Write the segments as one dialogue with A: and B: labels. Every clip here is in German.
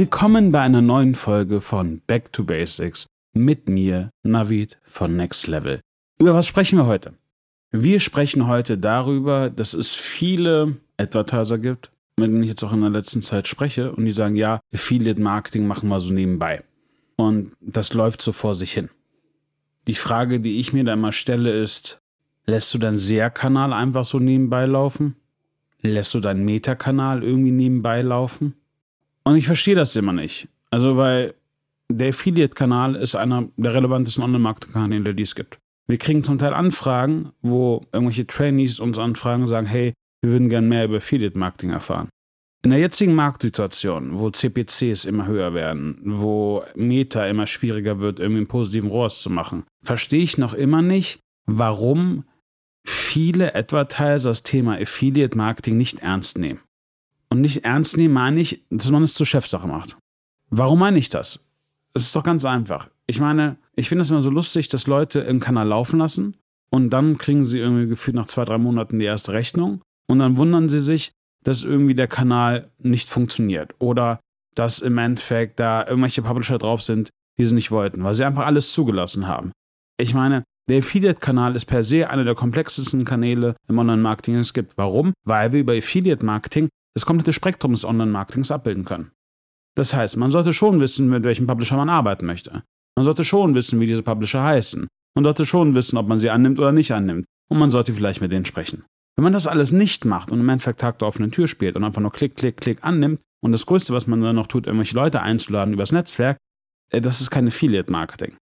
A: Willkommen bei einer neuen Folge von Back to Basics mit mir, Navid von Next Level. Über was sprechen wir heute? Wir sprechen heute darüber, dass es viele Advertiser gibt, mit denen ich jetzt auch in der letzten Zeit spreche und die sagen, ja, Affiliate Marketing machen wir so nebenbei. Und das läuft so vor sich hin. Die Frage, die ich mir da immer stelle, ist, lässt du deinen SEA-Kanal einfach so nebenbei laufen? Lässt du deinen Meta-Kanal irgendwie nebenbei laufen? Und ich verstehe das immer nicht. Also, weil der Affiliate-Kanal ist einer der relevantesten Online-Marketing-Kanäle, die es gibt. Wir kriegen zum Teil Anfragen, wo irgendwelche Trainees uns anfragen und sagen, hey, wir würden gern mehr über Affiliate-Marketing erfahren. In der jetzigen Marktsituation, wo CPCs immer höher werden, wo Meta immer schwieriger wird, irgendwie einen positiven ROAS zu machen, verstehe ich noch immer nicht, warum viele Advertiser das Thema Affiliate Marketing nicht ernst nehmen. Und nicht ernst nehmen meine ich, dass man es zur Chefsache macht. Warum meine ich das? Es ist doch ganz einfach. Ich meine, ich finde es immer so lustig, dass Leute einen Kanal laufen lassen und dann kriegen sie irgendwie gefühlt nach zwei, drei Monaten die erste Rechnung und dann wundern sie sich, dass irgendwie der Kanal nicht funktioniert oder dass im Endeffekt da irgendwelche Publisher drauf sind, die sie nicht wollten, weil sie einfach alles zugelassen haben. Ich meine, der Affiliate-Kanal ist per se einer der komplexesten Kanäle im Online-Marketing, es gibt. Warum? Weil wir über Affiliate-Marketing das komplette Spektrum des Online-Marketings abbilden können. Das heißt, man sollte schon wissen, mit welchem Publisher man arbeiten möchte. Man sollte schon wissen, wie diese Publisher heißen. Man sollte schon wissen, ob man sie annimmt oder nicht annimmt. Und man sollte vielleicht mit denen sprechen. Wenn man das alles nicht macht und im Endeffekt Tag der offenen Tür spielt und einfach nur Klick, Klick, Klick annimmt und das Größte, was man dann noch tut, irgendwelche Leute einzuladen übers Netzwerk, äh, das ist kein Affiliate-Marketing.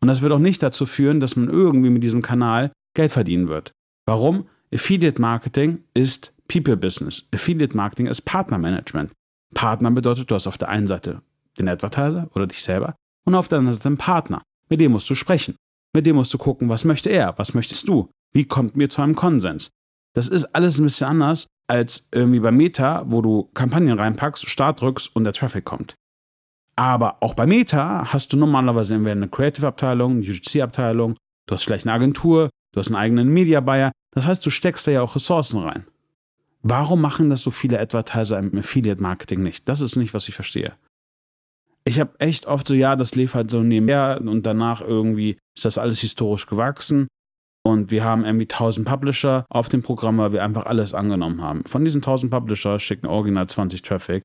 A: Und das wird auch nicht dazu führen, dass man irgendwie mit diesem Kanal Geld verdienen wird. Warum? Affiliate-Marketing ist People Business. Affiliate Marketing ist Partnermanagement. Partner bedeutet, du hast auf der einen Seite den Advertiser oder dich selber und auf der anderen Seite einen Partner. Mit dem musst du sprechen. Mit dem musst du gucken, was möchte er, was möchtest du, wie kommt mir zu einem Konsens. Das ist alles ein bisschen anders als irgendwie bei Meta, wo du Kampagnen reinpackst, Start drückst und der Traffic kommt. Aber auch bei Meta hast du normalerweise entweder eine Creative-Abteilung, eine UGC-Abteilung, du hast vielleicht eine Agentur, du hast einen eigenen Media-Buyer. Das heißt, du steckst da ja auch Ressourcen rein. Warum machen das so viele Advertiser im Affiliate-Marketing nicht? Das ist nicht, was ich verstehe. Ich habe echt oft so, ja, das lief halt so nebenher und danach irgendwie ist das alles historisch gewachsen. Und wir haben irgendwie 1000 Publisher auf dem Programm, weil wir einfach alles angenommen haben. Von diesen 1000 Publisher schicken original 20 Traffic.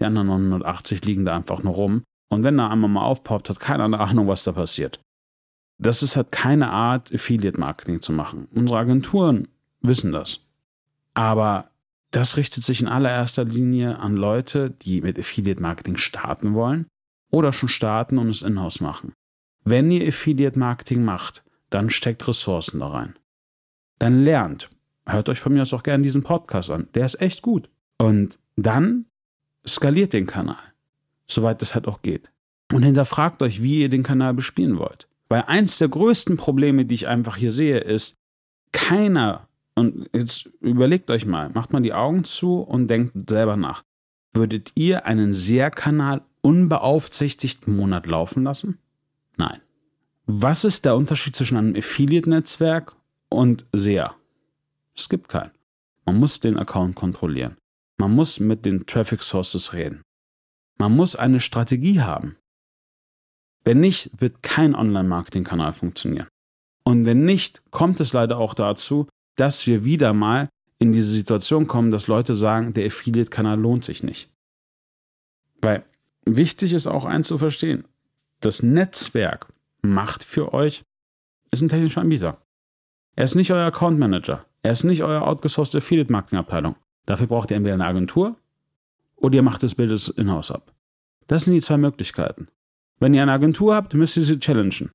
A: Die anderen 980 liegen da einfach nur rum. Und wenn da einmal mal aufpoppt, hat keiner eine Ahnung, was da passiert. Das ist halt keine Art, Affiliate-Marketing zu machen. Unsere Agenturen wissen das. Aber das richtet sich in allererster Linie an Leute, die mit Affiliate Marketing starten wollen oder schon starten und es in-house machen. Wenn ihr Affiliate Marketing macht, dann steckt Ressourcen da rein. Dann lernt. Hört euch von mir aus auch gerne diesen Podcast an. Der ist echt gut. Und dann skaliert den Kanal, soweit es halt auch geht. Und hinterfragt euch, wie ihr den Kanal bespielen wollt. Weil eins der größten Probleme, die ich einfach hier sehe, ist, keiner und jetzt überlegt euch mal, macht mal die Augen zu und denkt selber nach. Würdet ihr einen SEA-Kanal unbeaufsichtigt einen Monat laufen lassen? Nein. Was ist der Unterschied zwischen einem Affiliate-Netzwerk und SEA? Es gibt keinen. Man muss den Account kontrollieren. Man muss mit den Traffic Sources reden. Man muss eine Strategie haben. Wenn nicht, wird kein Online-Marketing-Kanal funktionieren. Und wenn nicht, kommt es leider auch dazu, dass wir wieder mal in diese Situation kommen, dass Leute sagen, der Affiliate-Kanal lohnt sich nicht. Weil wichtig ist auch eins zu verstehen. Das Netzwerk macht für euch, ist ein technischer Anbieter. Er ist nicht euer Account Manager. Er ist nicht euer outgesourced Affiliate Marketing Abteilung. Dafür braucht ihr entweder eine Agentur oder ihr macht das Bild in-house ab. Das sind die zwei Möglichkeiten. Wenn ihr eine Agentur habt, müsst ihr sie challengen.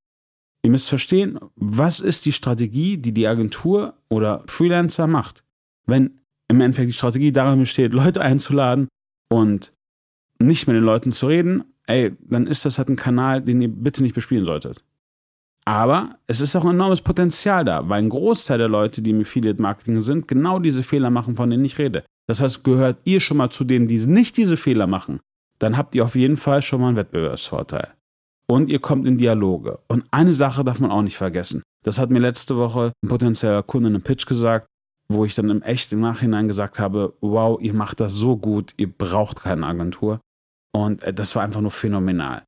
A: Ihr müsst verstehen, was ist die Strategie, die die Agentur oder Freelancer macht. Wenn im Endeffekt die Strategie darin besteht, Leute einzuladen und nicht mit den Leuten zu reden, ey, dann ist das halt ein Kanal, den ihr bitte nicht bespielen solltet. Aber es ist auch ein enormes Potenzial da, weil ein Großteil der Leute, die im Affiliate Marketing sind, genau diese Fehler machen, von denen ich rede. Das heißt, gehört ihr schon mal zu denen, die nicht diese Fehler machen, dann habt ihr auf jeden Fall schon mal einen Wettbewerbsvorteil und ihr kommt in Dialoge. Und eine Sache darf man auch nicht vergessen. Das hat mir letzte Woche ein potenzieller Kunde in einem Pitch gesagt, wo ich dann im echt im Nachhinein gesagt habe, wow, ihr macht das so gut, ihr braucht keine Agentur. Und äh, das war einfach nur phänomenal.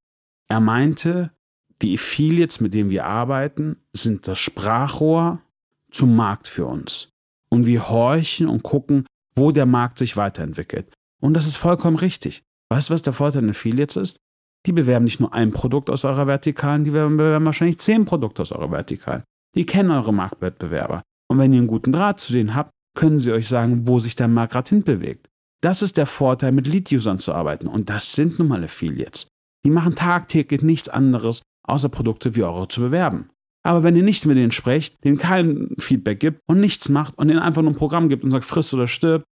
A: Er meinte, die Affiliates, mit denen wir arbeiten, sind das Sprachrohr zum Markt für uns. Und wir horchen und gucken, wo der Markt sich weiterentwickelt. Und das ist vollkommen richtig. Weißt du, was der Vorteil in Affiliates ist? Die bewerben nicht nur ein Produkt aus eurer Vertikalen, die bewerben wahrscheinlich zehn Produkte aus eurer Vertikalen. Die kennen eure Marktwettbewerber. Und wenn ihr einen guten Draht zu denen habt, können sie euch sagen, wo sich der Markt gerade hinbewegt. Das ist der Vorteil, mit Lead-Usern zu arbeiten. Und das sind nun mal Affiliates. Die machen tagtäglich nichts anderes, außer Produkte wie eure zu bewerben. Aber wenn ihr nicht mit denen sprecht, denen kein Feedback gibt und nichts macht und ihnen einfach nur ein Programm gibt und sagt, friss oder stirb,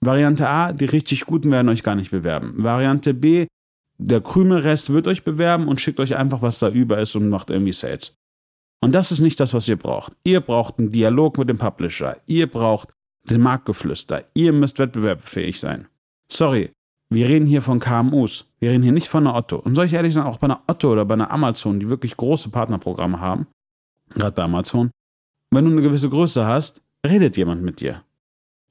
A: Variante A, die richtig Guten werden euch gar nicht bewerben. Variante B, der Krümelrest wird euch bewerben und schickt euch einfach, was da über ist und macht irgendwie Sales. Und das ist nicht das, was ihr braucht. Ihr braucht einen Dialog mit dem Publisher. Ihr braucht den Marktgeflüster. Ihr müsst wettbewerbsfähig sein. Sorry, wir reden hier von KMUs. Wir reden hier nicht von einer Otto. Und soll ich ehrlich sagen, auch bei einer Otto oder bei einer Amazon, die wirklich große Partnerprogramme haben, gerade bei Amazon, wenn du eine gewisse Größe hast, redet jemand mit dir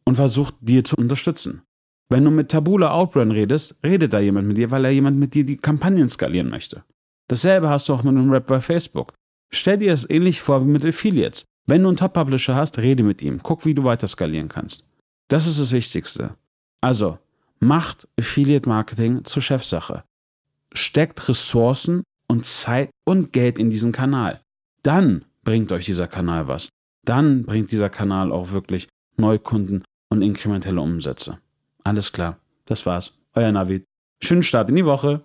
A: und versucht dir zu unterstützen. Wenn du mit Tabula Outbrand redest, redet da jemand mit dir, weil er jemand mit dir die Kampagnen skalieren möchte. Dasselbe hast du auch mit einem Rap bei Facebook. Stell dir das ähnlich vor wie mit Affiliates. Wenn du einen Top-Publisher hast, rede mit ihm. Guck, wie du weiter skalieren kannst. Das ist das Wichtigste. Also, macht Affiliate-Marketing zur Chefsache. Steckt Ressourcen und Zeit und Geld in diesen Kanal. Dann bringt euch dieser Kanal was. Dann bringt dieser Kanal auch wirklich Neukunden und inkrementelle Umsätze. Alles klar. Das war's. Euer Navid. Schönen Start in die Woche.